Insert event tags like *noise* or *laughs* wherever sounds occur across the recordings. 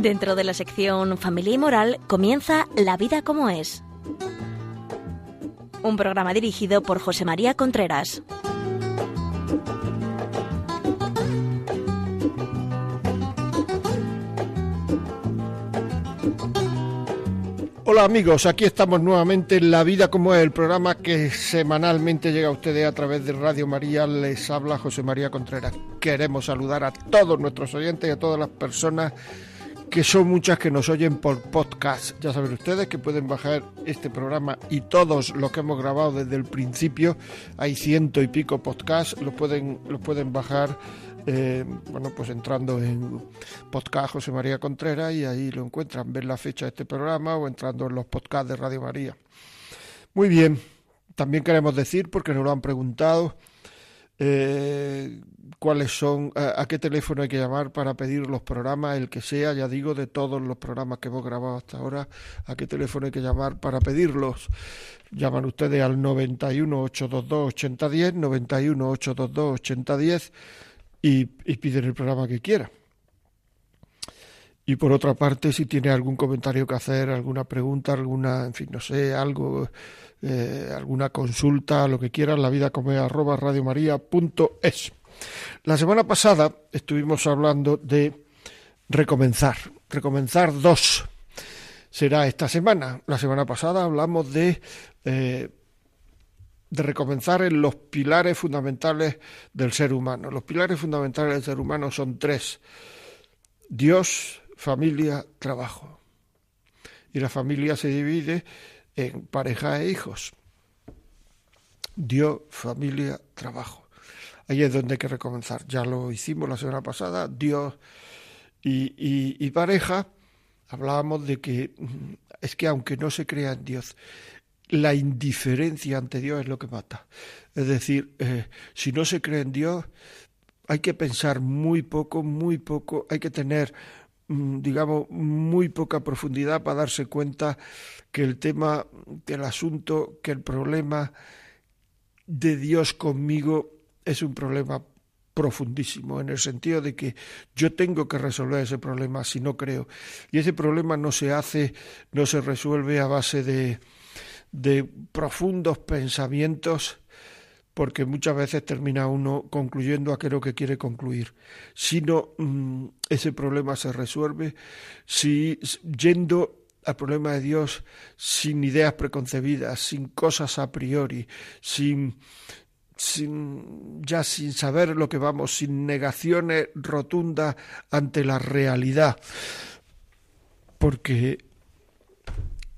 Dentro de la sección Familia y Moral comienza La vida como es. Un programa dirigido por José María Contreras. Hola amigos, aquí estamos nuevamente en La Vida como es, el programa que semanalmente llega a ustedes a través de Radio María. Les habla José María Contreras. Queremos saludar a todos nuestros oyentes y a todas las personas que son muchas que nos oyen por podcast. Ya saben ustedes que pueden bajar este programa y todos los que hemos grabado desde el principio. Hay ciento y pico podcasts, los pueden, los pueden bajar eh, bueno, pues entrando en podcast José María Contreras y ahí lo encuentran, ver la fecha de este programa o entrando en los podcasts de Radio María. Muy bien, también queremos decir, porque nos lo han preguntado, eh, cuáles son, a, qué teléfono hay que llamar para pedir los programas, el que sea, ya digo, de todos los programas que hemos grabado hasta ahora, a qué teléfono hay que llamar para pedirlos. Llaman ustedes al 91 822 8010, 91 822 8010 y, piden el programa que quiera. Y por otra parte, si tiene algún comentario que hacer, alguna pregunta, alguna, en fin, no sé, algo, eh, alguna consulta, lo que quiera, la vida como arroba. La semana pasada estuvimos hablando de recomenzar, recomenzar dos. Será esta semana. La semana pasada hablamos de eh, de recomenzar en los pilares fundamentales del ser humano. Los pilares fundamentales del ser humano son tres. Dios, familia, trabajo. Y la familia se divide en pareja e hijos. Dios, familia, trabajo. Ahí es donde hay que recomenzar. Ya lo hicimos la semana pasada. Dios y, pareja. Hablábamos de que mm, es que aunque no se crea en Dios, la indiferencia ante Dios es lo que mata. Es decir, eh, si no se cree en Dios, hay que pensar muy poco, muy poco, hay que tener, mm, digamos, muy poca profundidad para darse cuenta que el tema, que el asunto, que el problema de Dios conmigo es un problema profundísimo, en el sentido de que yo tengo que resolver ese problema si no creo. Y ese problema no se hace, no se resuelve a base de, de profundos pensamientos porque muchas veces termina uno concluyendo aquello que quiere concluir. Si no, mm, ese problema se resuelve si yendo al problema de Dios sin ideas preconcebidas, sin cosas a priori, sin, sin ya sin saber lo que vamos, sin negaciones rotundas ante la realidad. Porque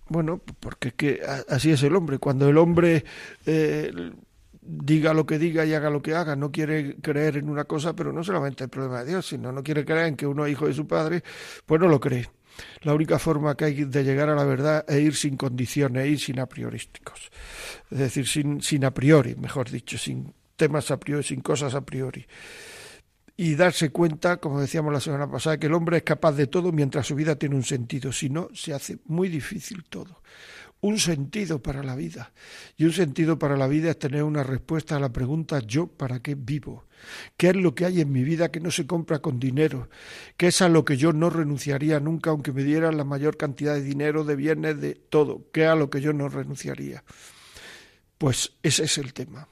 bueno, porque que así es el hombre. Cuando el hombre eh, diga lo que diga y haga lo que haga, no quiere creer en una cosa, pero no solamente el problema de Dios, sino no quiere creer en que uno es hijo de su padre, pues no lo cree. La única forma que hay de llegar a la verdad es ir sin condiciones, ir sin a priorísticos. Es decir, sin, sin a priori, mejor dicho, sin temas a priori, sin cosas a priori y darse cuenta, como decíamos la semana pasada, que el hombre es capaz de todo mientras su vida tiene un sentido. Si no, se hace muy difícil todo. Un sentido para la vida. Y un sentido para la vida es tener una respuesta a la pregunta ¿yo para qué vivo? ¿Qué es lo que hay en mi vida que no se compra con dinero? ¿Qué es a lo que yo no renunciaría nunca aunque me dieran la mayor cantidad de dinero, de bienes, de todo? ¿Qué es a lo que yo no renunciaría? Pues ese es el tema.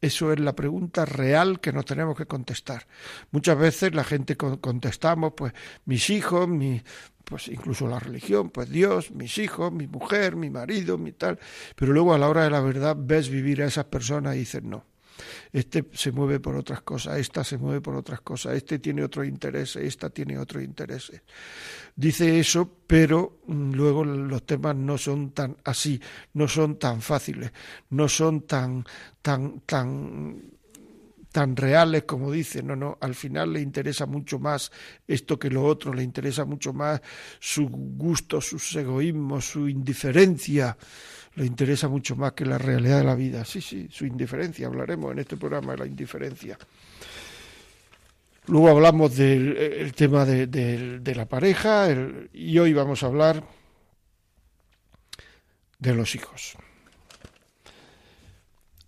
Eso es la pregunta real que nos tenemos que contestar. Muchas veces la gente contestamos, pues mis hijos, mi, pues incluso la religión, pues Dios, mis hijos, mi mujer, mi marido, mi tal. Pero luego a la hora de la verdad ves vivir a esas personas y dices no. Este se mueve por otras cosas, esta se mueve por otras cosas, este tiene otro interés, esta tiene otro interés. Dice eso, pero mm, luego los temas no son tan así, no son tan fáciles, no son tan, tan, tan tan reales como dice, no, no, al final le interesa mucho más esto que lo otro, le interesa mucho más su gusto, sus egoísmos, su indiferencia, le interesa mucho más que la realidad de la vida. Sí, sí, su indiferencia, hablaremos en este programa de la indiferencia. Luego hablamos del tema de, la pareja y hoy vamos a hablar de los hijos.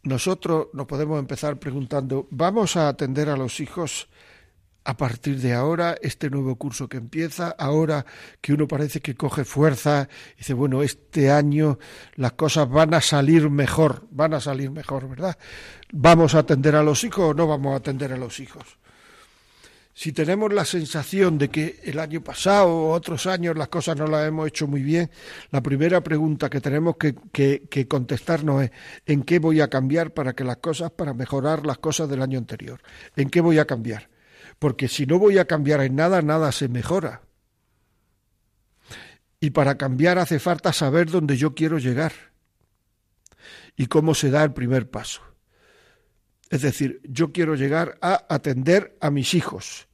Nosotros nos podemos empezar preguntando, ¿vamos a atender a los hijos a partir de ahora, este nuevo curso que empieza, ahora que uno parece que coge fuerza, dice, bueno, este año las cosas van a salir mejor, van a salir mejor, ¿verdad? ¿Vamos a atender a los hijos o no vamos a atender a los hijos? Si tenemos la sensación de que el año pasado o otros años las cosas no las hemos hecho muy bien, la primera pregunta que tenemos que, que contestarnos es ¿en qué voy a cambiar para que las cosas, para mejorar las cosas del año anterior? ¿En qué voy a cambiar? Porque si no voy a cambiar en nada, nada se mejora. Y para cambiar hace falta saber dónde yo quiero llegar y cómo se da el primer paso. Es decir, yo quiero llegar a atender a mis hijos,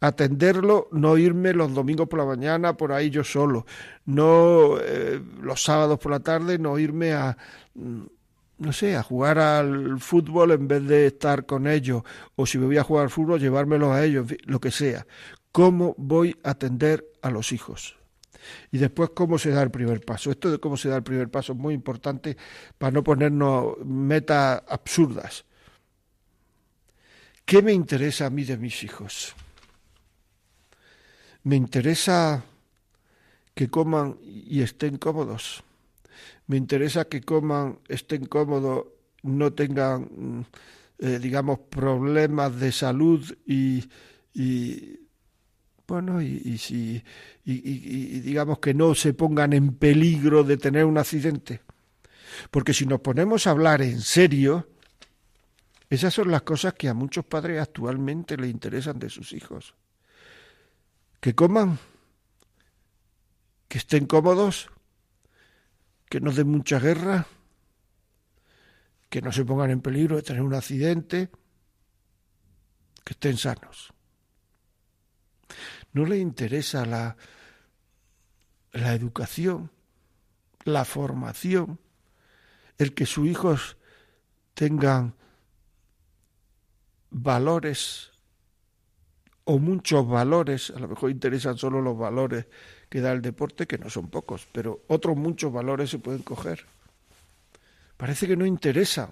atenderlo, no irme los domingos por la mañana por ahí yo solo, no eh, los sábados por la tarde, no irme a mm, no sé, a jugar al fútbol en vez de estar con ellos, o si me voy a jugar al fútbol, llevármelos a ellos, lo que sea. ¿Cómo voy a atender a los hijos? Y después, ¿cómo se da el primer paso? Esto de cómo se da el primer paso es muy importante para no ponernos metas absurdas. ¿Qué me interesa a mí de mis hijos? Me interesa que coman y estén cómodos me interesa que coman, estén cómodos, no tengan, mm, eh, digamos, problemas de salud y, y bueno, y, si, y, digamos que no se pongan en peligro de tener un accidente. Porque si nos ponemos a hablar en serio, esas son las cosas que a muchos padres actualmente le interesan de sus hijos. Que coman, que estén cómodos que no den mucha guerra, que no se pongan en peligro de tener un accidente, que estén sanos. No le interesa la, la educación, la formación, el que sus hijos tengan valores o muchos valores, a lo mejor interesan solo los valores que da el deporte, que no son pocos, pero otros muchos valores se pueden coger. Parece que no interesa.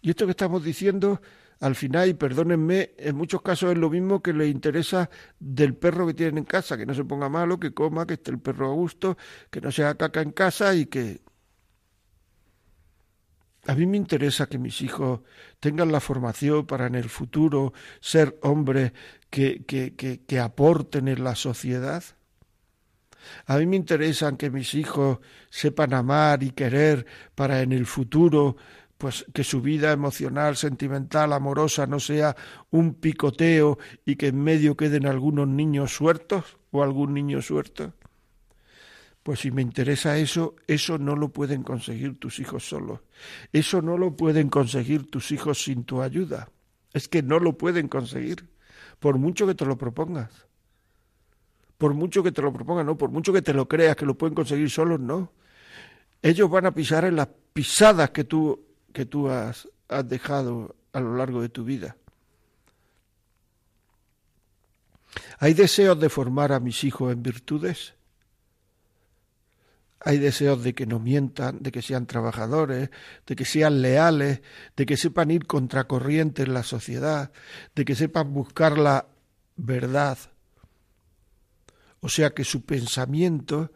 Y esto que estamos diciendo, al final, y perdónenme, en muchos casos es lo mismo que le interesa del perro que tienen en casa, que no se ponga malo, que coma, que esté el perro a gusto, que no sea caca en casa y que... A mí me interesa que mis hijos tengan la formación para en el futuro ser hombres que, que, que, aporten en la sociedad. A mí me interesan que mis hijos sepan amar y querer para en el futuro pues que su vida emocional, sentimental, amorosa no sea un picoteo y que en medio queden algunos niños suertos o algún niño suerto. Pues si me interesa eso, eso no lo pueden conseguir tus hijos solos. Eso no lo pueden conseguir tus hijos sin tu ayuda. Es que no lo pueden conseguir por mucho que te lo propongas. Por mucho que te lo propongas, no, por mucho que te lo creas que lo pueden conseguir solos, no. Ellos van a pisar en las pisadas que tú, que tú has, has dejado a lo largo de tu vida. ¿Hay deseos de formar a mis hijos en virtudes? Hay deseos de que no mientan, de que sean trabajadores, de que sean leales, de que sepan ir contracorriente en la sociedad, de que sepan buscar la verdad. O sea, que su pensamiento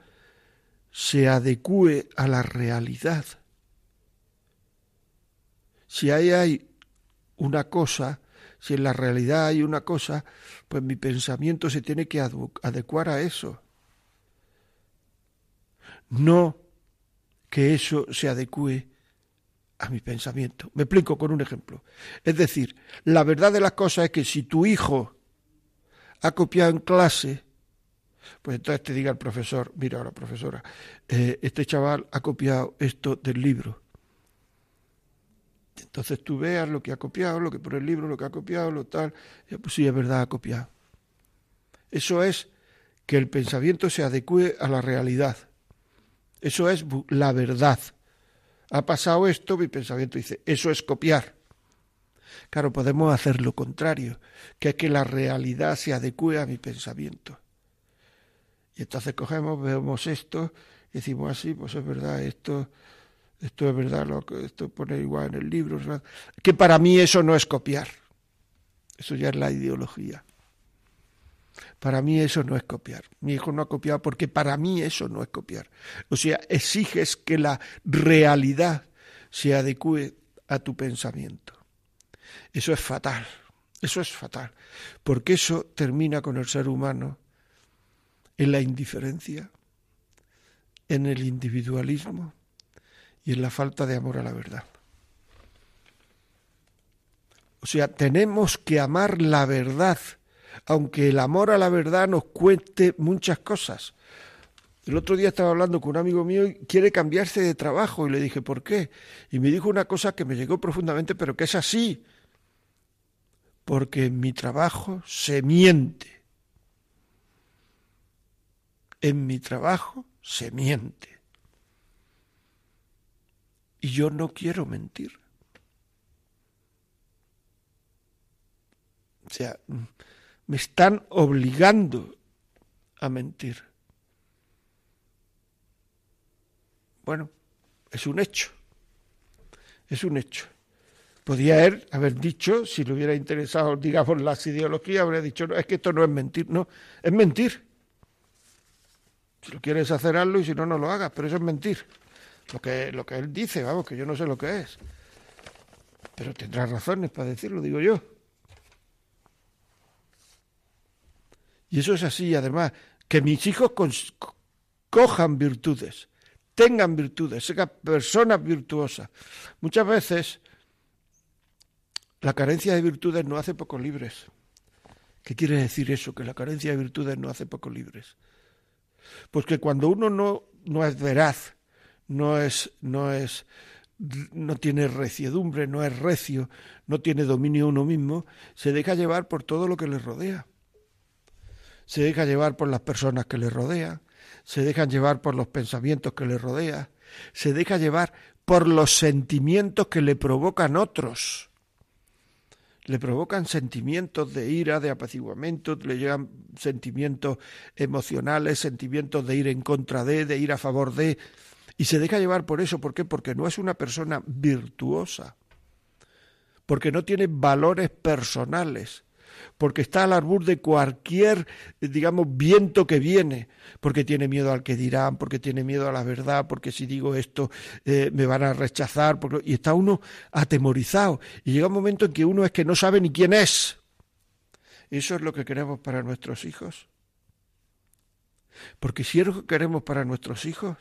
se adecue a la realidad. Si ahí hay una cosa, si en la realidad hay una cosa, pues mi pensamiento se tiene que adecuar a eso no que eso se adecue a mi pensamiento. Me explico con un ejemplo. Es decir, la verdad de las cosas es que si tu hijo ha copiado en clase, pues entonces te diga el profesor, mira ahora profesora, eh, este chaval ha copiado esto del libro. Entonces tú veas lo que ha copiado, lo que por el libro, lo que ha copiado, lo tal, pues sí, es verdad, ha copiado. Eso es que el pensamiento se adecue a la realidad. Eso es la verdad. Ha pasado esto, mi pensamiento dice, eso es copiar. Claro, podemos hacer lo contrario, que es que la realidad se adecue a mi pensamiento. Y entonces cogemos, vemos esto, y decimos así, pues es verdad, esto, esto es verdad, lo que esto pone igual en el libro, que para mí eso no es copiar. Eso ya es la ideología. Para mí eso no es copiar. Mi hijo no ha copiado porque para mí eso no es copiar. O sea, exiges que la realidad se adecue a tu pensamiento. Eso es fatal. Eso es fatal. Porque eso termina con el ser humano en la indiferencia, en el individualismo y en la falta de amor a la verdad. O sea, tenemos que amar la verdad aunque el amor a la verdad nos cuente muchas cosas. El otro día estaba hablando con un amigo mío y quiere cambiarse de trabajo y le dije, ¿por qué? Y me dijo una cosa que me llegó profundamente, pero que es así. Porque en mi trabajo se miente. En mi trabajo se miente. Y yo no quiero mentir. O sea, me están obligando a mentir. Bueno, es un hecho. Es un hecho. Podía él haber dicho, si le hubiera interesado, digamos, las ideologías, habría dicho, no, es que esto no es mentir, no, es mentir. Si lo quieres hacer, hazlo y si no, no lo hagas, pero eso es mentir. Lo que, lo que él dice, vamos, que yo no sé lo que es. Pero tendrá razones para decirlo, digo yo. Y eso es así, además, que mis hijos cojan virtudes, tengan virtudes, sean personas virtuosas. Muchas veces la carencia de virtudes no hace poco libres. ¿Qué quiere decir eso? Que la carencia de virtudes no hace poco libres. Pues que cuando uno no, no es veraz, no es, no es, no tiene reciedumbre, no es recio, no tiene dominio uno mismo, se deja llevar por todo lo que le rodea se deja llevar por las personas que le rodean, se dejan llevar por los pensamientos que le rodean, se deja llevar por los sentimientos que le provocan otros. Le provocan sentimientos de ira, de apaciguamiento, le llegan sentimientos emocionales, sentimientos de ir en contra de, de ir a favor de, y se deja llevar por eso. ¿Por qué? Porque no es una persona virtuosa, porque no tiene valores personales, porque está al arbur de cualquier, digamos, viento que viene, porque tiene miedo al que dirán, porque tiene miedo a la verdad, porque si digo esto eh, me van a rechazar, y está uno atemorizado. Y llega un momento en que uno es que no sabe ni quién es. ¿Eso es lo que queremos para nuestros hijos? Porque si es lo que queremos para nuestros hijos,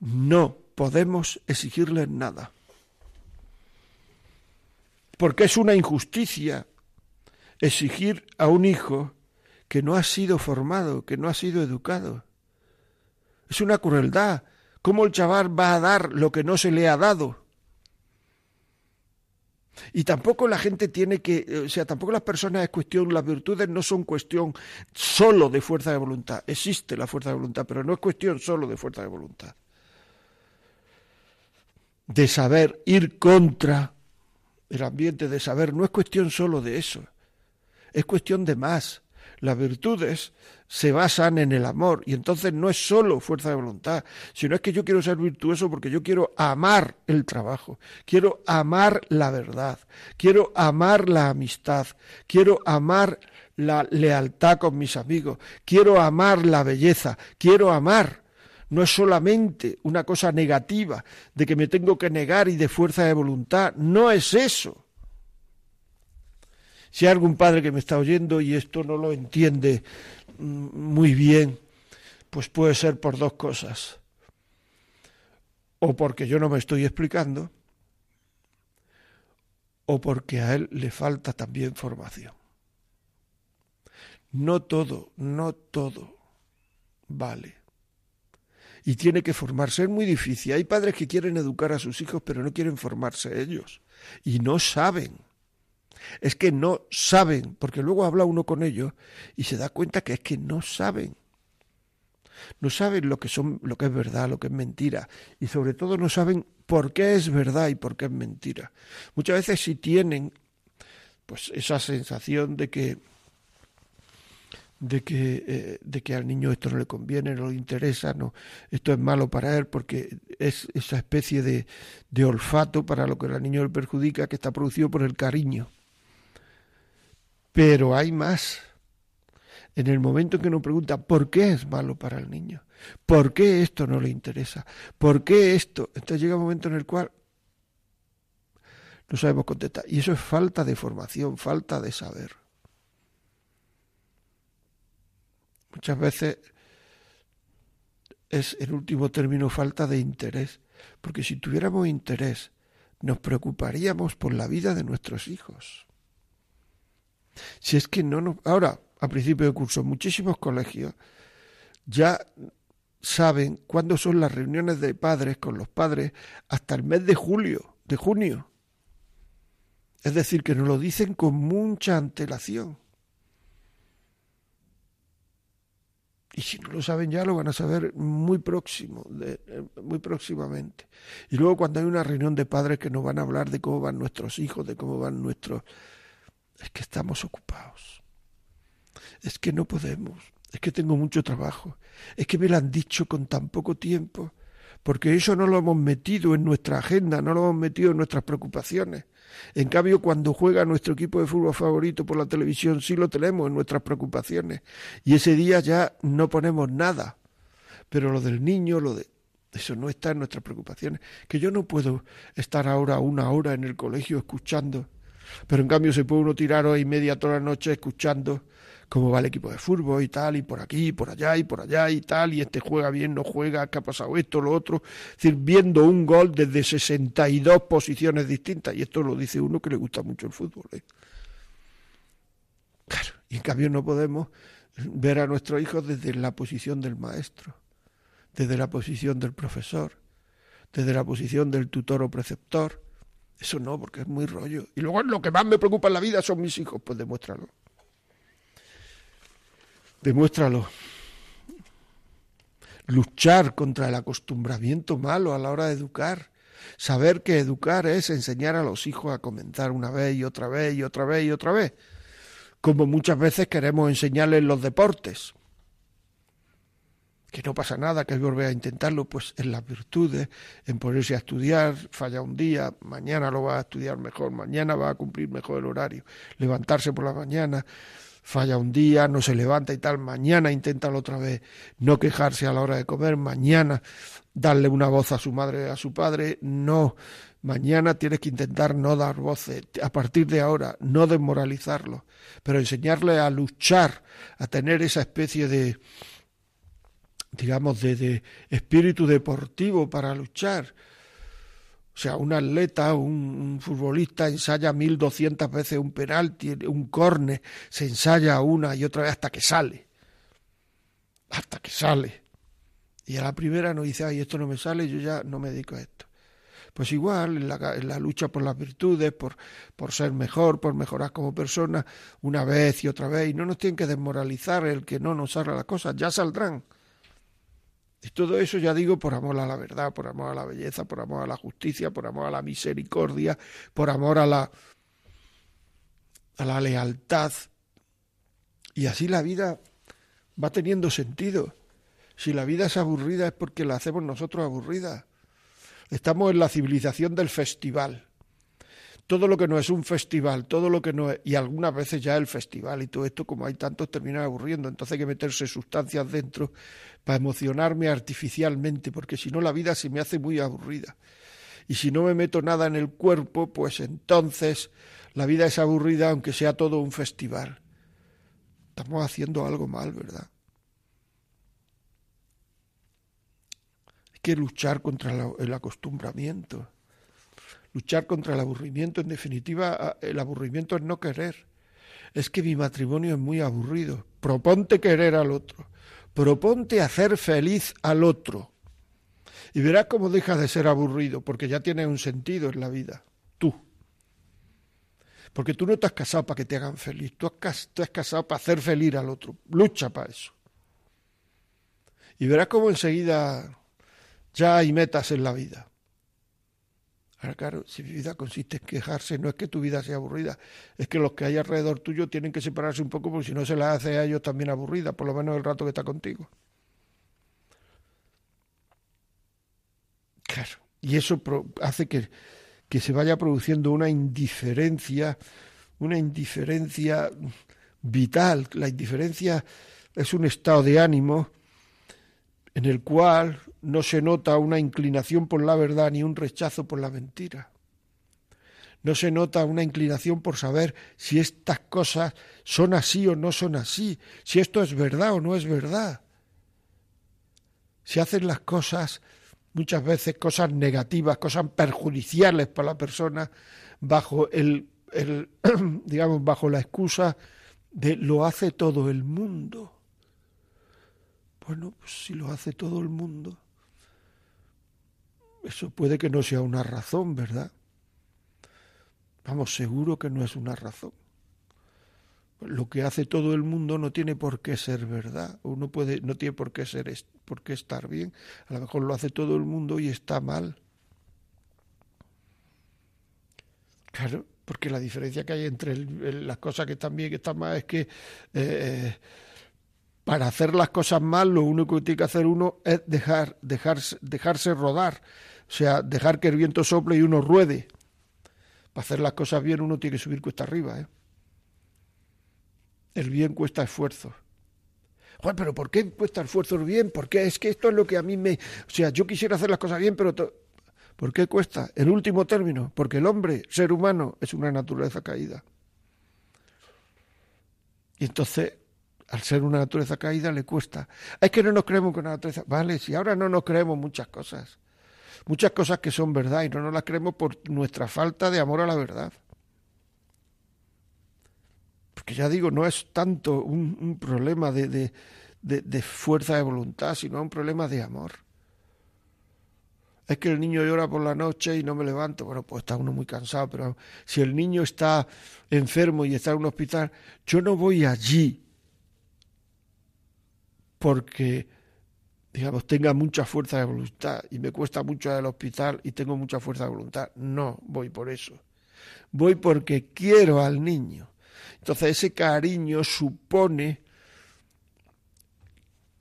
no podemos exigirles nada. Porque es una injusticia exigir a un hijo que no ha sido formado, que no ha sido educado. Es una crueldad. ¿Cómo el chaval va a dar lo que no se le ha dado? Y tampoco la gente tiene que, o sea, tampoco las personas es cuestión, las virtudes no son cuestión solo de fuerza de voluntad. Existe la fuerza de voluntad, pero no es cuestión solo de fuerza de voluntad. De saber ir contra el ambiente, de saber, no es cuestión solo de eso es cuestión de más. Las virtudes se basan en el amor y entonces no es solo fuerza de voluntad, sino es que yo quiero ser virtuoso porque yo quiero amar el trabajo, quiero amar la verdad, quiero amar la amistad, quiero amar la lealtad con mis amigos, quiero amar la belleza, quiero amar. No es solamente una cosa negativa de que me tengo que negar y de fuerza de voluntad, no es eso. Si hay algún padre que me está oyendo y esto no lo entiende mm, muy bien, pues puede ser por dos cosas. O porque yo no me estoy explicando, o porque a él le falta también formación. No todo, no todo vale. Y tiene que formarse. Es muy difícil. Hay padres que quieren educar a sus hijos, pero no quieren formarse ellos. Y no saben es que no saben, porque luego habla uno con ellos y se da cuenta que es que no saben. No saben lo que son, lo que es verdad, lo que es mentira, y sobre todo no saben por qué es verdad y por qué es mentira. Muchas veces sí tienen pues esa sensación de que de que, eh, de que al niño esto no le conviene, no le interesa, no, esto es malo para él porque es esa especie de, de olfato para lo que al niño le perjudica que está producido por el cariño Pero hay más. En el momento en que nos pregunta por qué es malo para el niño, por qué esto no le interesa, por qué esto, entonces llega un momento en el cual no sabemos contestar. Y eso es falta de formación, falta de saber. Muchas veces es en último término falta de interés, porque si tuviéramos interés nos preocuparíamos por la vida de nuestros hijos. Si es que no nos... Ahora, a principio de curso, muchísimos colegios ya saben cuándo son las reuniones de padres con los padres hasta el mes de julio, de junio. Es decir, que nos lo dicen con mucha antelación. Y si no lo saben ya, lo van a saber muy próximo, eh, muy próximamente. Y luego cuando hay una reunión de padres que nos van a hablar de cómo van nuestros hijos, de cómo van nuestros... Es que estamos ocupados. Es que no podemos. Es que tengo mucho trabajo. Es que me lo han dicho con tan poco tiempo. Porque eso no lo hemos metido en nuestra agenda, no lo hemos metido en nuestras preocupaciones. En cambio, cuando juega nuestro equipo de fútbol favorito por la televisión, sí lo tenemos en nuestras preocupaciones. Y ese día ya no ponemos nada. Pero lo del niño, lo de... Eso no está en nuestras preocupaciones. Que yo no puedo estar ahora una hora en el colegio escuchando. Pero en cambio se puede uno tirar hoy media toda la noche escuchando cómo va el equipo de fútbol y tal, y por aquí, y por allá, y por allá, y tal, y este juega bien, no juega, qué ha pasado esto, lo otro. Es decir, viendo un gol desde 62 posiciones distintas, y esto lo dice uno que le gusta mucho el fútbol. ¿eh? Claro, y en cambio no podemos ver a nuestros hijos desde la posición del maestro, desde la posición del profesor, desde la posición del tutor o preceptor. Eso no, porque es muy rollo. Y luego lo que más me preocupa en la vida son mis hijos, pues demuéstralo. Demuéstralo. Luchar contra el acostumbramiento malo a la hora de educar. Saber que educar es enseñar a los hijos a comenzar una vez y otra vez y otra vez y otra vez. Como muchas veces queremos enseñarles los deportes. Que no pasa nada, que volver a intentarlo, pues en las virtudes, en ponerse a estudiar, falla un día, mañana lo va a estudiar mejor, mañana va a cumplir mejor el horario, levantarse por la mañana, falla un día, no se levanta y tal, mañana inténtalo otra vez, no quejarse a la hora de comer, mañana darle una voz a su madre, a su padre, no, mañana tienes que intentar no dar voces, a partir de ahora, no desmoralizarlo, pero enseñarle a luchar, a tener esa especie de, digamos, de, espíritu deportivo para luchar, o sea, un atleta, un, futbolista ensaya mil doscientas veces un penalti, un córner, se ensaya una y otra vez hasta que sale. Hasta que sale. Y a la primera no dice, ay, esto no me sale, yo ya no me dedico a esto. Pues igual, en la, en la lucha por las virtudes, por, por ser mejor, por mejorar como persona, una vez y otra vez, y no nos tienen que desmoralizar el que no nos salga las cosas, ya saldrán. Y todo eso ya digo por amor a la verdad, por amor a la belleza, por amor a la justicia, por amor a la misericordia, por amor a la a la lealtad. Y así la vida va teniendo sentido. Si la vida es aburrida es porque la hacemos nosotros aburrida. Estamos en la civilización del festival todo lo que no es un festival, todo lo que no es, y algunas veces ya el festival y todo esto, como hay tantos, termina aburriendo. Entonces hay que meterse sustancias dentro para emocionarme artificialmente, porque si no la vida se me hace muy aburrida. Y si no me meto nada en el cuerpo, pues entonces la vida es aburrida aunque sea todo un festival. Estamos haciendo algo mal, ¿verdad? Hay que luchar contra el acostumbramiento luchar contra el aburrimiento. En definitiva, el aburrimiento es no querer. Es que mi matrimonio es muy aburrido. Proponte querer al otro. Proponte hacer feliz al otro. Y verás cómo deja de ser aburrido, porque ya tiene un sentido en la vida. Tú. Porque tú no te has casado para que te hagan feliz, tú has, tú has casado para hacer feliz al otro. Lucha para eso. Y verás cómo enseguida ya hay metas en la vida. Ahora, claro, si mi vida consiste en quejarse, no es que tu vida sea aburrida, es que los que hay alrededor tuyo tienen que separarse un poco porque si no se la hace a ellos también aburrida, por lo menos el rato que está contigo. Claro, y eso hace que, que se vaya produciendo una indiferencia una indiferencia vital. La indiferencia es un estado de ánimo en el cual no se nota una inclinación por la verdad ni un rechazo por la mentira. No se nota una inclinación por saber si estas cosas son así o no son así, si esto es verdad o no es verdad. Si hacen las cosas, muchas veces cosas negativas, cosas perjudiciales para la persona, bajo el, el *clears throat* digamos, bajo la excusa de lo hace todo el mundo. Bueno, pues si lo hace todo el mundo, eso puede que no sea una razón, ¿verdad? Vamos, seguro que no es una razón. Lo que hace todo el mundo no tiene por qué ser verdad, o no puede, no tiene por qué ser, por qué estar bien. A lo mejor lo hace todo el mundo y está mal. Claro, porque la diferencia que hay entre las cosas que están bien y que están mal es que eh, para hacer las cosas mal lo único que tiene que hacer uno es dejar, dejarse, dejarse rodar, o sea, dejar que el viento sople y uno ruede. Para hacer las cosas bien uno tiene que subir cuesta arriba. ¿eh? El bien cuesta esfuerzo. Juan, pero ¿por qué cuesta esfuerzo el bien? Porque es que esto es lo que a mí me... O sea, yo quisiera hacer las cosas bien, pero... ¿Por qué cuesta? En último término, porque el hombre, ser humano, es una naturaleza caída. Y entonces al ser una naturaleza caída le cuesta. Es que no nos creemos con la naturaleza. Vale, si ahora no nos creemos muchas cosas. Muchas cosas que son verdad y no nos las creemos por nuestra falta de amor a la verdad. Porque ya digo, no es tanto un, problema de, de, de, fuerza de voluntad, sino un problema de amor. Es que el niño llora por la noche y no me levanto. Bueno, pues está uno muy cansado, pero si el niño está enfermo y está en un hospital, yo no voy allí porque, digamos, tenga mucha fuerza de voluntad y me cuesta mucho ir al hospital y tengo mucha fuerza de voluntad. No voy por eso. Voy porque quiero al niño. Entonces ese cariño supone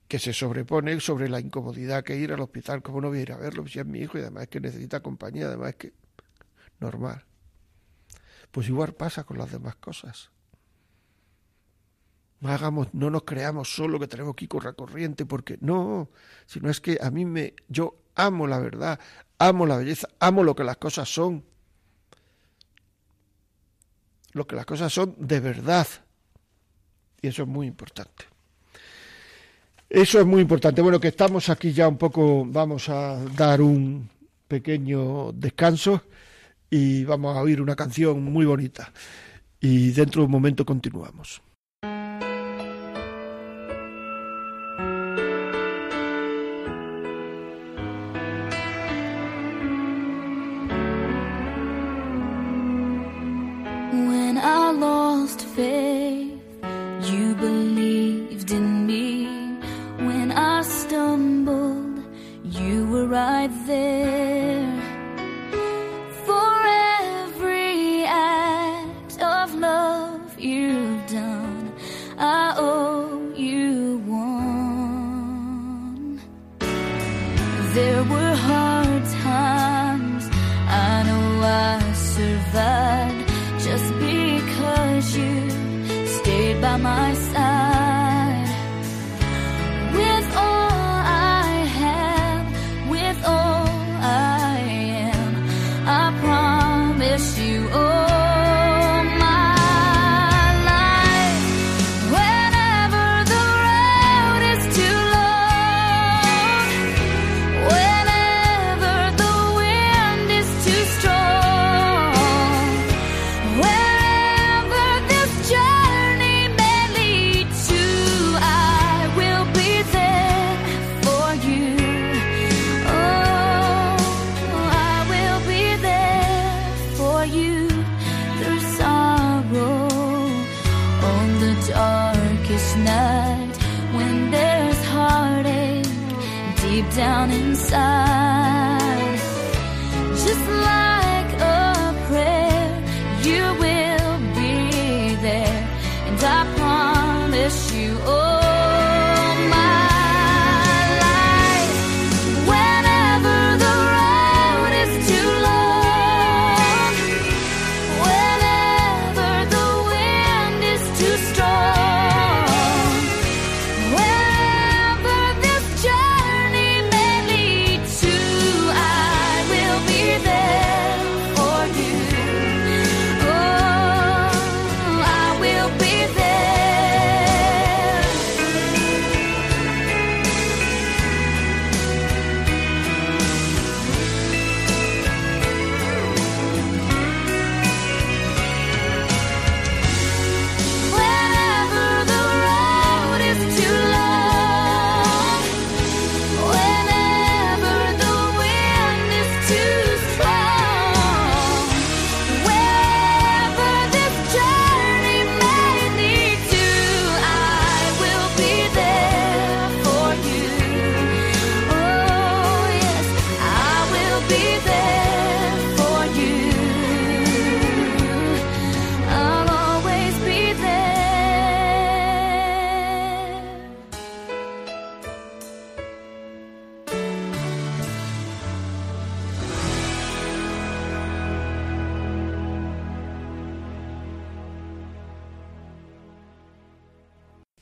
que se sobrepone sobre la incomodidad que ir al hospital. ¿Cómo no voy a ir a verlo? Si es mi hijo y además es que necesita compañía, además es que normal. Pues igual pasa con las demás cosas. No hagamos, no nos creamos solo que tenemos que ir con corriente, porque no, sino es que a mí me, yo amo la verdad, amo la belleza, amo lo que las cosas son. Lo que las cosas son de verdad. Y eso es muy importante. Eso es muy importante. Bueno, que estamos aquí ya un poco, vamos a dar un pequeño descanso y vamos a oír una canción muy bonita. Y dentro de un momento continuamos.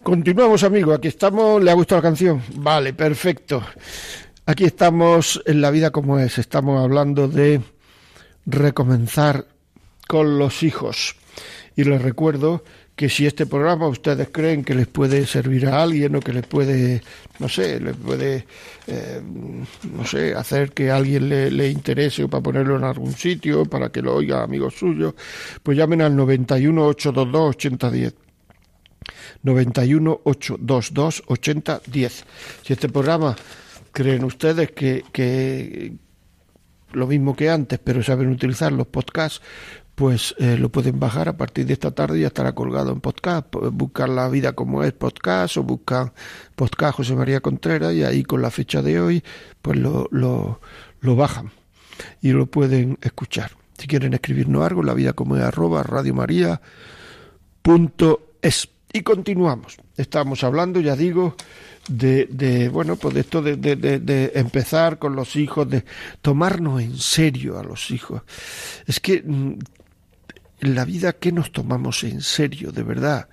Continuamos, amigo. Aquí estamos. ¿Le ha gustado la canción? Vale, perfecto. Aquí estamos en la vida como es. Estamos hablando de recomenzar con los hijos. Y les recuerdo que si este programa ustedes creen que les puede servir a alguien o que les puede, no sé, les puede, eh, no sé, hacer que a alguien le, interese o para ponerlo en algún sitio, para que lo oiga amigos suyos, pues llamen al 91 822 8010. 91 822 8010. Si este programa creen ustedes que, que lo mismo que antes, pero saben utilizar los podcasts, pues eh, lo pueden bajar a partir de esta tarde y ya estará colgado en podcast. Buscan la vida como es podcast o buscan podcast José María Contreras y ahí con la fecha de hoy pues lo, lo, lo bajan y lo pueden escuchar. Si quieren escribirnos algo, la vida como es arroba radiomaria.es. Y continuamos. Estamos hablando, ya digo, de, de bueno, pues de esto de, empezar con los hijos, de tomarnos en serio a los hijos. Es que mm, la vida, ¿qué nos tomamos en serio, de verdad?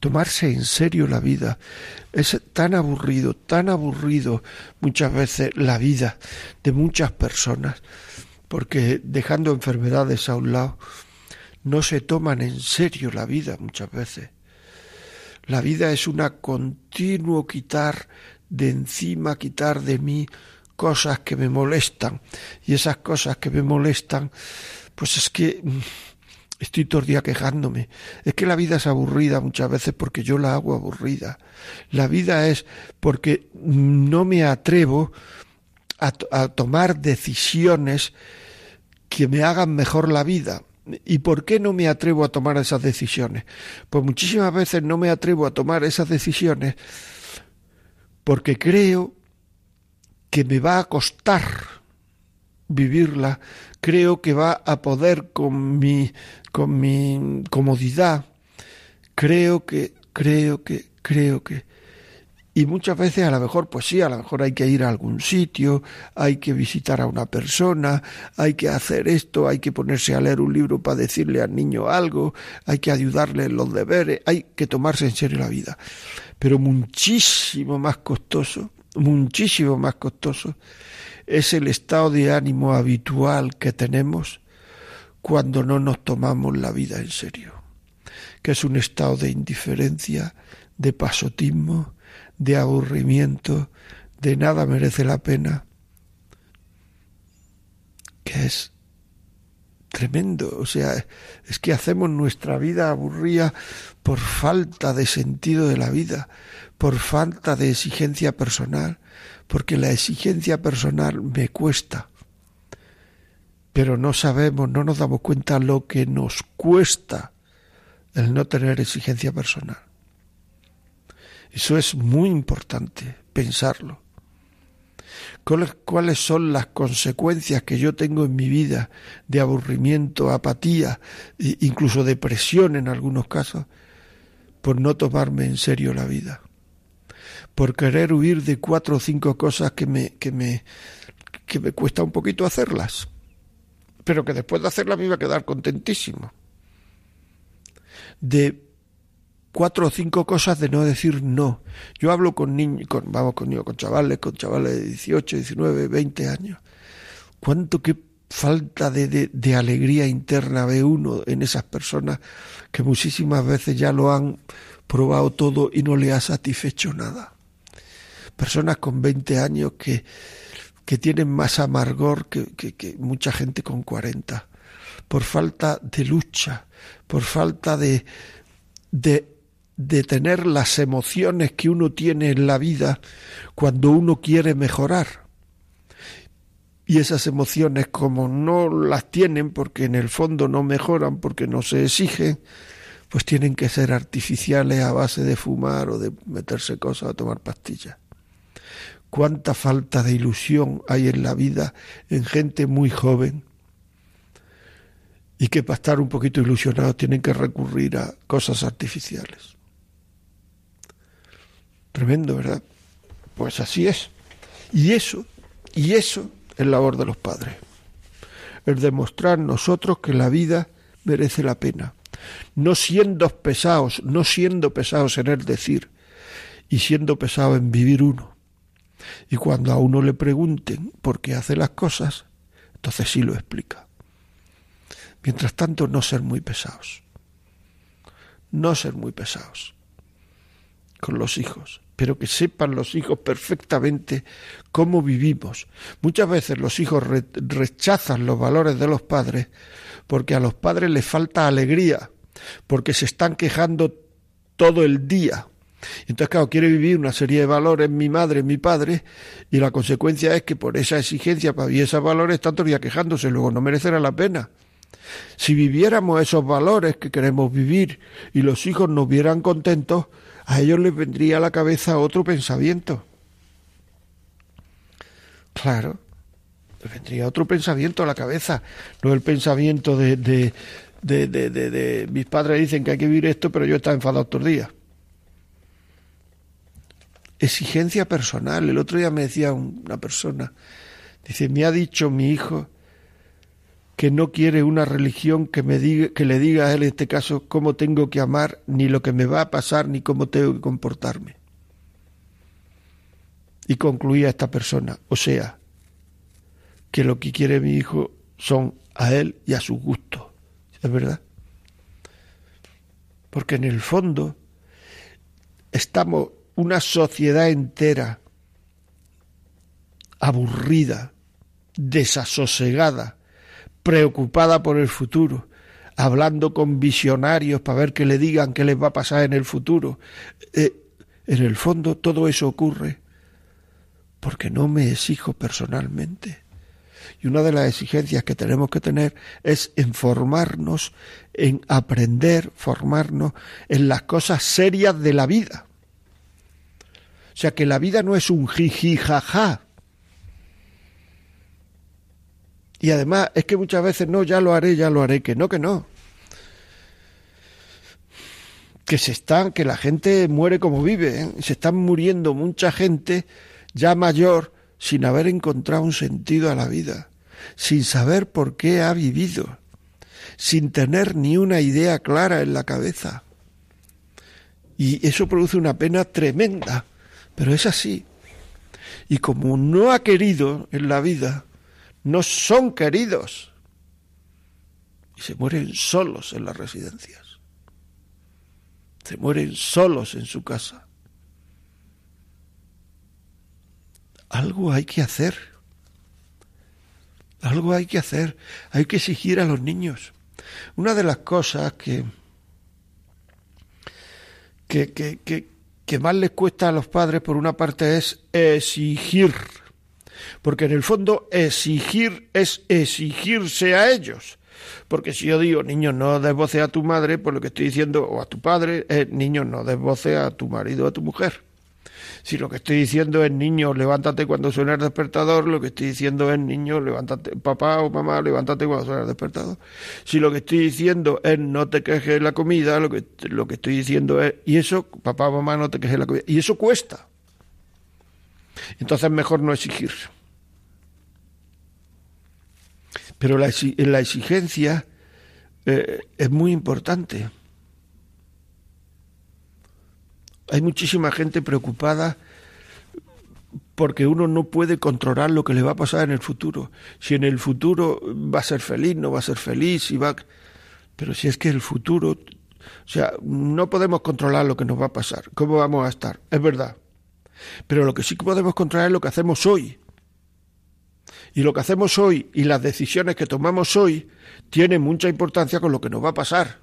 Tomarse en serio la vida. Es tan aburrido, tan aburrido muchas veces la vida de muchas personas, porque dejando enfermedades a un lado, no se toman en serio la vida muchas veces. La vida es una continuo quitar de encima, quitar de mí cosas que me molestan. Y esas cosas que me molestan, pues es que mm, Estoy todo el día quejándome. Es que la vida es aburrida muchas veces porque yo la hago aburrida. La vida es porque no me atrevo a, tomar decisiones que me hagan mejor la vida. ¿Y por qué no me atrevo a tomar esas decisiones? Pues muchísimas veces no me atrevo a tomar esas decisiones porque creo que me va a costar vivirla, creo que va a poder con mi, con mi comodidad, creo que, creo que, creo que. Y muchas veces a lo mejor, pues sí, a lo mejor hay que ir a algún sitio, hay que visitar a una persona, hay que hacer esto, hay que ponerse a leer un libro para decirle al niño algo, hay que ayudarle en los deberes, hay que tomarse en serio la vida. Pero muchísimo más costoso, muchísimo más costoso es el estado de ánimo habitual que tenemos cuando no nos tomamos la vida en serio, que es un estado de indiferencia, de pasotismo, de aburrimiento, de nada merece la pena, que es tremendo. O sea, es que hacemos nuestra vida aburrida por falta de sentido de la vida, por falta de exigencia personal, porque la exigencia personal me cuesta. Pero no sabemos, no nos damos cuenta lo que nos cuesta el no tener exigencia personal. Eso es muy importante pensarlo. ¿Cuáles son las consecuencias que yo tengo en mi vida de aburrimiento, apatía, e incluso depresión en algunos casos, por no tomarme en serio la vida? por querer huir de cuatro o cinco cosas que me, que me, que me cuesta un poquito hacerlas, pero que después de hacerlas me iba a quedar contentísimo. De cuatro o cinco cosas de no decir no. Yo hablo con niños, con, vamos con con chavales, con chavales de 18, 19, 20 años. ¿Cuánto que falta de, de, alegría interna ve uno en esas personas que muchísimas veces ya lo han probado todo y no le ha satisfecho nada? personas con 20 años que, que tienen más amargor que, que, mucha gente con 40, por falta de lucha, por falta de, de, de tener las emociones que uno tiene en la vida cuando uno quiere mejorar. Y esas emociones como no las tienen porque en el fondo no mejoran, porque no se exigen, pues tienen que ser artificiales a base de fumar o de meterse cosas o tomar pastillas cuánta falta de ilusión hay en la vida en gente muy joven y que para estar un poquito ilusionados tienen que recurrir a cosas artificiales. Tremendo, ¿verdad? Pues así es. Y eso, y eso es labor de los padres. El demostrar nosotros que la vida merece la pena. no siendo pesados, no siendo pesados en el decir y siendo pesados en vivir uno. Y cuando a uno le pregunten por qué hace las cosas, entonces sí lo explica. Mientras tanto, no ser muy pesados. No ser muy pesados con los hijos, pero que sepan los hijos perfectamente cómo vivimos. Muchas veces los hijos rechazan los valores de los padres porque a los padres les falta alegría, porque se están quejando todo el día. Entonces, claro, quiere vivir una serie de valores mi madre, mi padre, y la consecuencia es que por esa exigencia vivir esos valores están todavía quejándose, luego no merecerá la pena. Si viviéramos esos valores que queremos vivir y los hijos nos vieran contentos, a ellos les vendría a la cabeza otro pensamiento. Claro, les vendría otro pensamiento a la cabeza, no el pensamiento de, de, de, de, mis padres dicen que hay que vivir esto, pero yo estaba enfadado todos días. Exigencia personal. El otro día me decía una persona, dice, me ha dicho mi hijo que no quiere una religión que me diga, que le diga a él en este caso cómo tengo que amar, ni lo que me va a pasar, ni cómo tengo que comportarme. Y concluía esta persona, o sea, que lo que quiere mi hijo son a él y a su gusto. ¿Es verdad? Porque en el fondo estamos una sociedad entera aburrida, desasosegada, preocupada por el futuro, hablando con visionarios para ver qué le digan qué les va a pasar en el futuro. Eh, en el fondo todo eso ocurre porque no me exijo personalmente. Y una de las exigencias que tenemos que tener es en formarnos, en aprender, formarnos en las cosas serias de la vida. O sea que la vida no es un jiji jaja, Y además es que muchas veces no, ya lo haré, ya lo haré, que no, que no. Que se están, que la gente muere como vive, ¿eh? se están muriendo mucha gente ya mayor sin haber encontrado un sentido a la vida, sin saber por qué ha vivido, sin tener ni una idea clara en la cabeza. Y eso produce una pena tremenda, pero es así. Y como no ha querido en la vida, no son queridos y se mueren solos en las residencias. Se mueren solos en su casa. Algo hay que hacer. Algo hay que hacer. Hay que exigir a los niños. Una de las cosas que, que, que, que más les cuesta a los padres, por una parte, es exigir porque en el fondo exigir es exigirse a ellos. Porque si yo digo, niño, no desvoce a tu madre, pues lo que estoy diciendo, o a tu padre, es, niño, no desvoce a tu marido o a tu mujer. Si lo que estoy diciendo es, niño, levántate cuando suene el despertador, lo que estoy diciendo es, niño, levántate, papá o mamá, levántate cuando suene el despertador. Si lo que estoy diciendo es, no te quejes la comida, lo que, lo que estoy diciendo es, y eso, papá o mamá, no te quejes la comida. Y eso cuesta. Entonces mejor no exigir. Pero la, la exigencia eh, es muy importante. Hay muchísima gente preocupada porque uno no puede controlar lo que le va a pasar en el futuro. Si en el futuro va a ser feliz, no va a ser feliz, si va... pero si es que el futuro, o sea, no podemos controlar lo que nos va a pasar, cómo vamos a estar, es verdad. Pero lo que sí podemos controlar es lo que hacemos hoy. Y lo que hacemos hoy y las decisiones que tomamos hoy tienen mucha importancia con lo que nos va a pasar.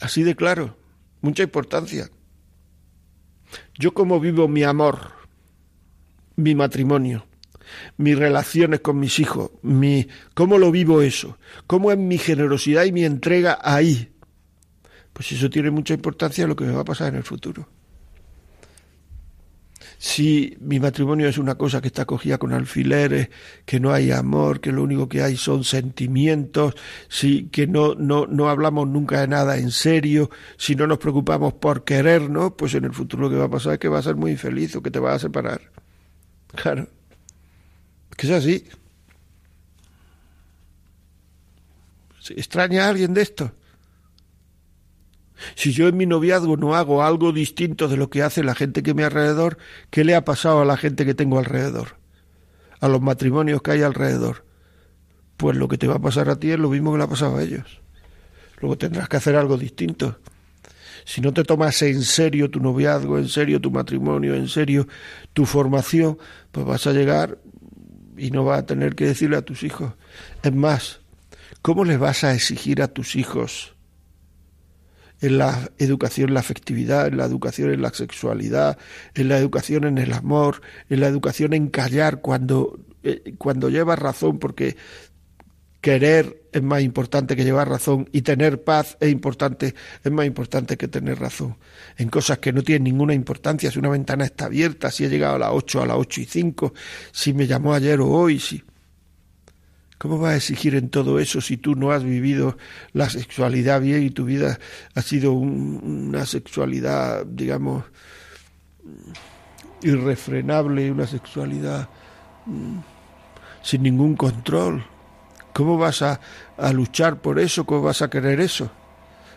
Así de claro, mucha importancia. Yo cómo vivo mi amor, mi matrimonio, mis relaciones con mis hijos, mi cómo lo vivo eso, cómo es mi generosidad y mi entrega ahí. Pues eso tiene mucha importancia en lo que me va a pasar en el futuro si mi matrimonio es una cosa que está cogida con alfileres, que no hay amor, que lo único que hay son sentimientos, si que no, no, no hablamos nunca de nada en serio, si no nos preocupamos por querernos, pues en el futuro lo que va a pasar es que va a ser muy infeliz o que te va a separar. Claro. Que es así. ¿Extraña a alguien de esto? Si yo en mi noviazgo no hago algo distinto de lo que hace la gente que me alrededor, ¿qué le ha pasado a la gente que tengo alrededor? A los matrimonios que hay alrededor. Pues lo que te va a pasar a ti es lo mismo que le ha pasado a ellos. Luego tendrás que hacer algo distinto. Si no te tomas en serio tu noviazgo, en serio tu matrimonio, en serio tu formación, pues vas a llegar y no vas a tener que decirle a tus hijos. Es más, ¿cómo les vas a exigir a tus hijos en la educación en la afectividad, en la educación en la sexualidad, en la educación en el amor, en la educación en callar cuando, eh, cuando llevas razón, porque querer es más importante que llevar razón y tener paz es importante, es más importante que tener razón. En cosas que no tienen ninguna importancia, si una ventana está abierta, si he llegado a las 8, a las ocho y cinco, si me llamó ayer o hoy, si ¿Cómo vas a exigir en todo eso si tú no has vivido la sexualidad bien y tu vida ha sido una sexualidad, digamos, irrefrenable, una sexualidad mm, sin ningún control? ¿Cómo vas a, a, luchar por eso? ¿Cómo vas a querer eso?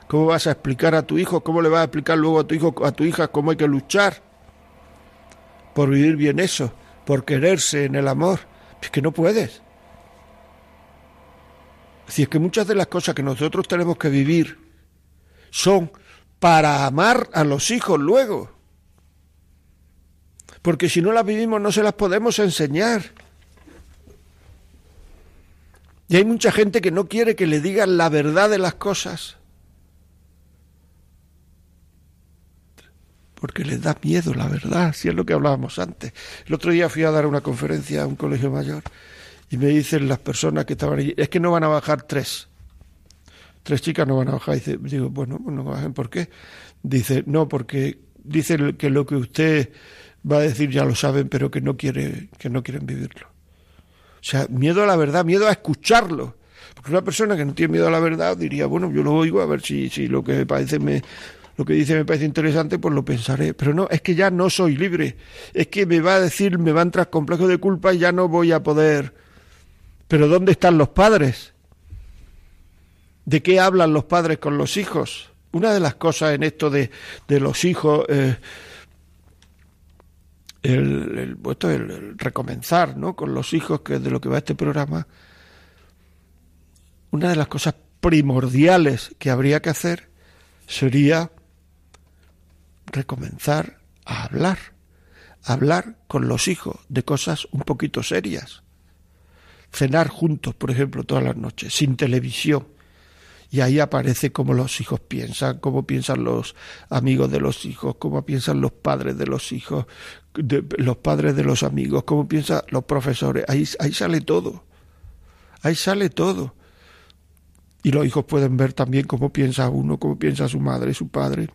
¿Cómo vas a explicar a tu hijo? ¿Cómo le vas a explicar luego a tu hijo, a tu hija cómo hay que luchar por vivir bien eso, por quererse en el amor? Es que no puedes. Así es que muchas de las cosas que nosotros tenemos que vivir son para amar a los hijos luego. Porque si no las vivimos no se las podemos enseñar. Y hay mucha gente que no quiere que le digan la verdad de las cosas. Porque les da miedo la verdad, si es lo que hablábamos antes. El otro día fui a dar una conferencia a un colegio mayor y me dicen las personas que estaban allí, es que no van a bajar tres. Tres chicas no van a bajar. Y digo, bueno, pues no bajen, ¿por qué? Dice, no, porque dicen que lo que usted va a decir ya lo saben, pero que no quiere, que no quieren vivirlo. O sea, miedo a la verdad, miedo a escucharlo. Porque una persona que no tiene miedo a la verdad diría, bueno, yo lo oigo a ver si, si lo que me parece me, lo que dice me parece interesante, pues lo pensaré. Pero no, es que ya no soy libre. Es que me va a decir, me va a entrar de culpa y ya no voy a poder pero ¿dónde están los padres? ¿De qué hablan los padres con los hijos? Una de las cosas en esto de, los hijos, eh, el, el, recomenzar ¿no? con los hijos, que es de lo que va este programa, una de las cosas primordiales que habría que hacer sería recomenzar a hablar, hablar con los hijos de cosas un poquito serias cenar juntos, por ejemplo, todas las noches, sin televisión. Y ahí aparece cómo los hijos piensan, cómo piensan los amigos de los hijos, cómo piensan los padres de los hijos, los padres de los amigos, cómo piensan los profesores. Ahí, ahí sale todo. Ahí sale todo. Y los hijos pueden ver también cómo piensa uno, cómo piensa su madre su padre,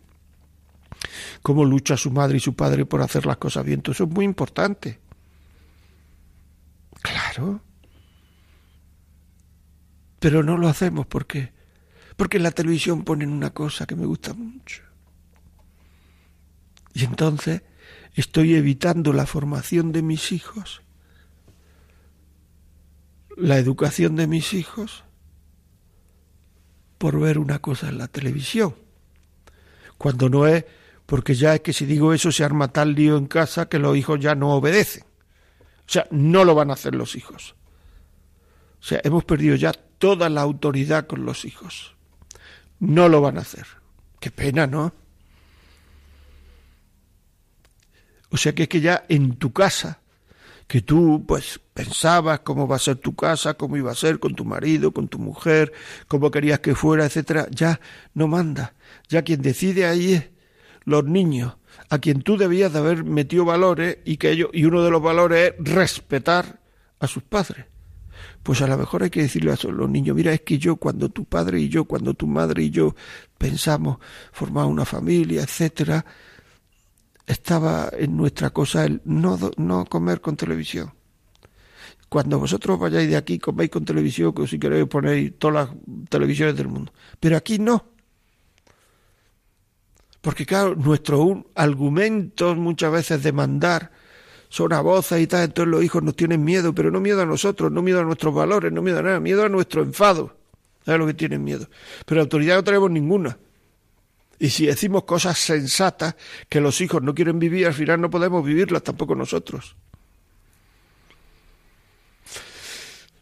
cómo lucha su madre y su padre por hacer las cosas bien. eso es muy importante. Claro. Pero no lo hacemos porque porque en la televisión ponen una cosa que me gusta mucho. Y entonces estoy evitando la formación de mis hijos, la educación de mis hijos, por ver una cosa en la televisión. Cuando no es, porque ya es que si digo eso se arma tal lío en casa que los hijos ya no obedecen. O sea, no lo van a hacer los hijos. O sea, hemos perdido ya toda la autoridad con los hijos. No lo van a hacer. Qué pena, ¿no? O sea que es que ya en tu casa, que tú pues pensabas cómo va a ser tu casa, cómo iba a ser con tu marido, con tu mujer, cómo querías que fuera, etcétera, ya no manda. Ya quien decide ahí es los niños, a quien tú debías de haber metido valores y que ellos, y uno de los valores es respetar a sus padres pues a lo mejor hay que decirle a los niños, mira, es que yo cuando tu padre y yo, cuando tu madre y yo pensamos formar una familia, etcétera, estaba en nuestra cosa el no, no comer con televisión. Cuando vosotros vayáis de aquí, coméis con televisión, que si queréis ponéis todas las televisiones del mundo. Pero aquí no. Porque claro, nuestro argumento muchas veces de mandar son a voces y tal, entonces los hijos nos tienen miedo, pero no miedo a nosotros, no miedo a nuestros valores, no miedo a nada, miedo a nuestro enfado. Es lo que tienen miedo. Pero autoridad no tenemos ninguna. Y si decimos cosas sensatas que los hijos no quieren vivir, al final no podemos vivirlas tampoco nosotros.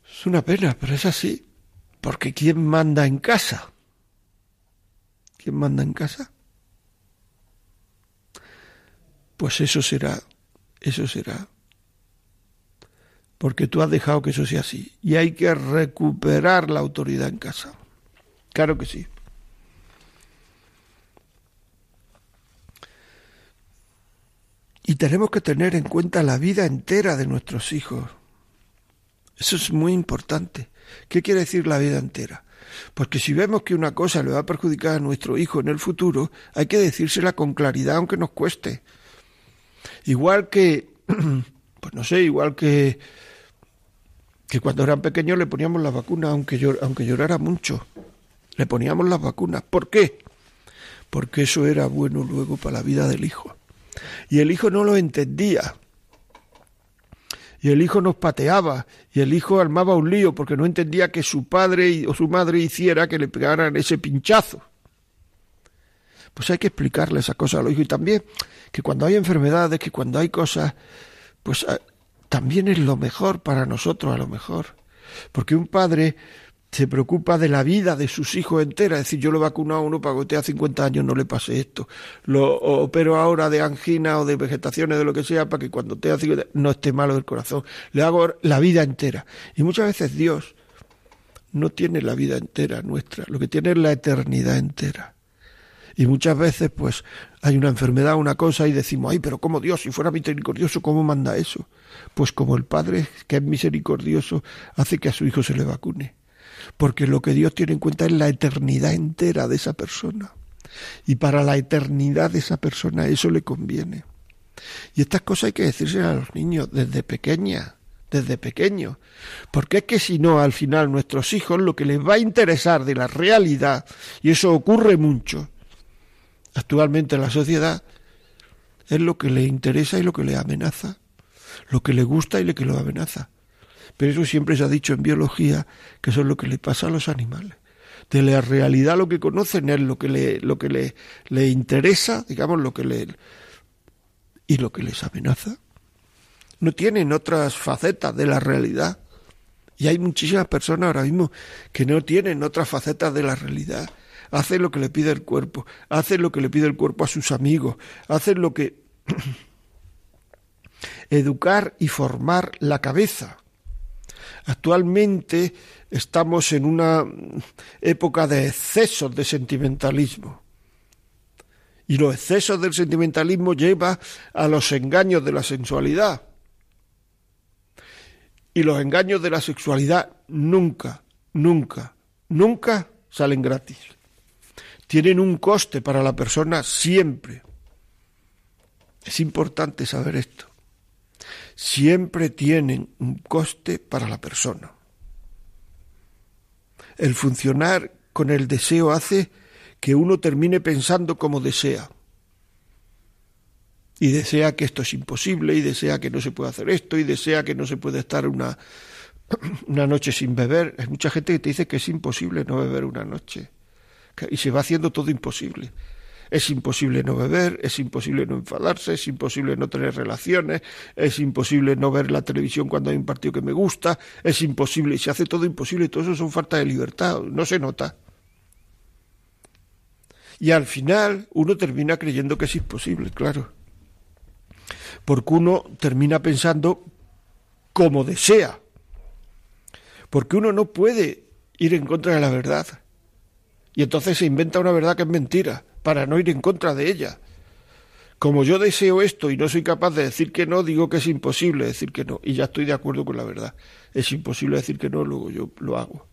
Es una pena, pero es así. Porque ¿quién manda en casa? ¿Quién manda en casa? Pues eso será, eso será. Porque tú has dejado que eso sea así. Y hay que recuperar la autoridad en casa. Claro que sí. Y tenemos que tener en cuenta la vida entera de nuestros hijos. Eso es muy importante. ¿Qué quiere decir la vida entera? Porque si vemos que una cosa le va a perjudicar a nuestro hijo en el futuro, hay que decírsela con claridad aunque nos cueste. Igual que, *clears throat* pues no sé, igual que, que cuando eran pequeños le poníamos las vacunas aunque, aunque llorara mucho. Le poníamos las vacunas. ¿Por qué? Porque eso era bueno luego para la vida del hijo. Y el hijo no lo entendía. Y el hijo nos pateaba, y el hijo armaba un lío porque no entendía que su padre o su madre hiciera que le pegaran ese pinchazo. Pues hay que explicarle esa cosa al hijo y también que cuando hay enfermedades, que cuando hay cosas, pues ah, también es lo mejor para nosotros a lo mejor. Porque un padre se preocupa de la vida de sus hijos entera. Es decir, yo lo vacuno a uno para que usted a 50 años no le pase esto. Lo opero ahora de angina o de vegetaciones, de lo que sea, para que cuando tenga 50 no esté malo del corazón. Le hago la vida entera. Y muchas veces Dios no tiene la vida entera nuestra, lo que tiene es la eternidad entera. Y muchas veces, pues, hay una enfermedad, una cosa, y decimos, ay, pero como Dios, si fuera misericordioso, ¿cómo manda eso? Pues como el Padre, que es misericordioso, hace que a su hijo se le vacune porque lo que Dios tiene en cuenta es la eternidad entera de esa persona. Y para la eternidad de esa persona eso le conviene. Y estas cosas hay que decírselas a los niños desde pequeña, desde pequeños. Porque es que si no, al final nuestros hijos lo que les va a interesar de la realidad, y eso ocurre mucho actualmente en la sociedad, es lo que le interesa y lo que le amenaza, lo que le gusta y lo que lo amenaza. Pero eso siempre se ha dicho en biología que eso es lo que le pasa a los animales. De la realidad lo que conocen es lo que le, lo que le, le interesa, digamos, lo que le y lo que les amenaza. No tienen otras facetas de la realidad. Y hay muchísimas personas ahora mismo que no tienen otras facetas de la realidad. Hacen lo que le pide el cuerpo, hacen lo que le pide el cuerpo a sus amigos, hacen lo que... *clears throat* Educar y formar la cabeza Actualmente estamos en una época de excesos de sentimentalismo. Y los excesos del sentimentalismo llevan a los engaños de la sensualidad. Y los engaños de la sexualidad nunca, nunca, nunca salen gratis. Tienen un coste para la persona siempre. Es importante saber esto siempre tienen un coste para la persona. El funcionar con el deseo hace que uno termine pensando como desea. Y desea que esto es imposible, y desea que no se puede hacer esto, y desea que no se puede estar una, *clears throat* una noche sin beber. Hay mucha gente que te dice que es imposible no beber una noche. Y se va haciendo todo imposible. Es imposible no beber, es imposible no enfadarse, es imposible no tener relaciones, es imposible no ver la televisión cuando hay un partido que me gusta, es imposible, y se hace todo imposible, todo eso son falta de libertad, no se nota. Y al final uno termina creyendo que es imposible, claro. Porque uno termina pensando como desea. Porque uno no puede ir en contra de la verdad. Y entonces se inventa una verdad que es mentira para no ir en contra de ella. Como yo deseo esto y no soy capaz de decir que no, digo que es imposible decir que no. Y ya estoy de acuerdo con la verdad. Es imposible decir que no, luego yo lo hago.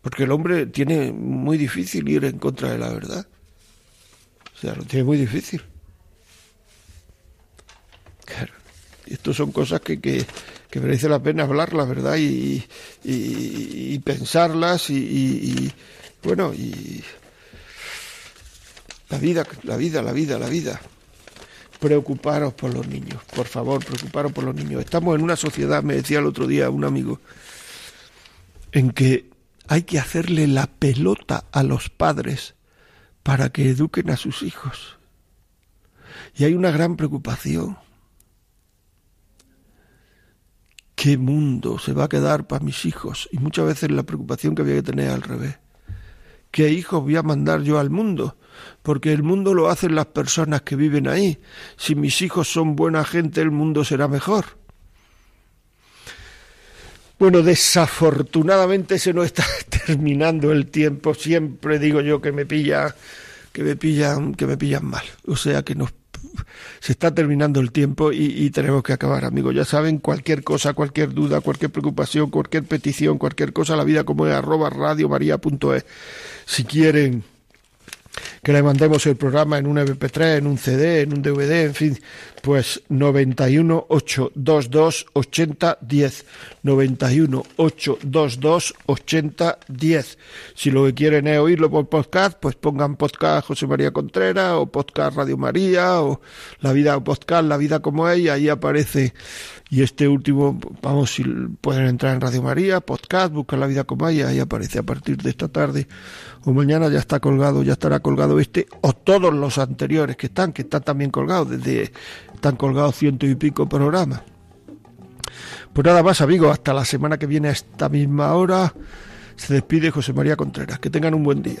Porque el hombre tiene muy difícil ir en contra de la verdad. O sea, lo tiene muy difícil. Claro. Esto son cosas que, que, merece la pena hablar, la verdad, y, y, pensarlas y, y, bueno, y la vida, la vida, la vida, la vida. Preocuparos por los niños, por favor, preocuparos por los niños. Estamos en una sociedad, me decía el otro día un amigo, en que hay que hacerle la pelota a los padres para que eduquen a sus hijos. Y hay una gran preocupación. ¿Qué mundo se va a quedar para mis hijos? Y muchas veces la preocupación que había que tener al revés. ¿Qué hijos voy a mandar yo al mundo? Porque el mundo lo hacen las personas que viven ahí. Si mis hijos son buena gente, el mundo será mejor. Bueno, desafortunadamente se nos está *laughs* terminando el tiempo. Siempre digo yo que me pilla, que me pillan, que me pillan mal. O sea que nos *laughs* se está terminando el tiempo y, tenemos que acabar, amigos. Ya saben, cualquier cosa, cualquier duda, cualquier preocupación, cualquier petición, cualquier cosa, la vida como es arroba radiomaria.es. Si quieren que le mandemos el programa en un MP3, en un CD, en un DVD, en fin, pues 91 822 80 10. 91 822 80 10. Si lo que quieren es oírlo por podcast, pues pongan podcast José María Contreras o podcast Radio María o La Vida podcast La Vida como ella, ahí aparece. Y este último, vamos, si pueden entrar en Radio María, podcast, buscar La Vida como ella, ahí aparece a partir de esta tarde o mañana ya está colgado, ya estará colgado este o todos los anteriores que están, que están también colgados, desde están colgados ciento y pico programas. Pues nada más amigos, hasta la semana que viene a esta misma hora se despide José María Contreras. Que tengan un buen día.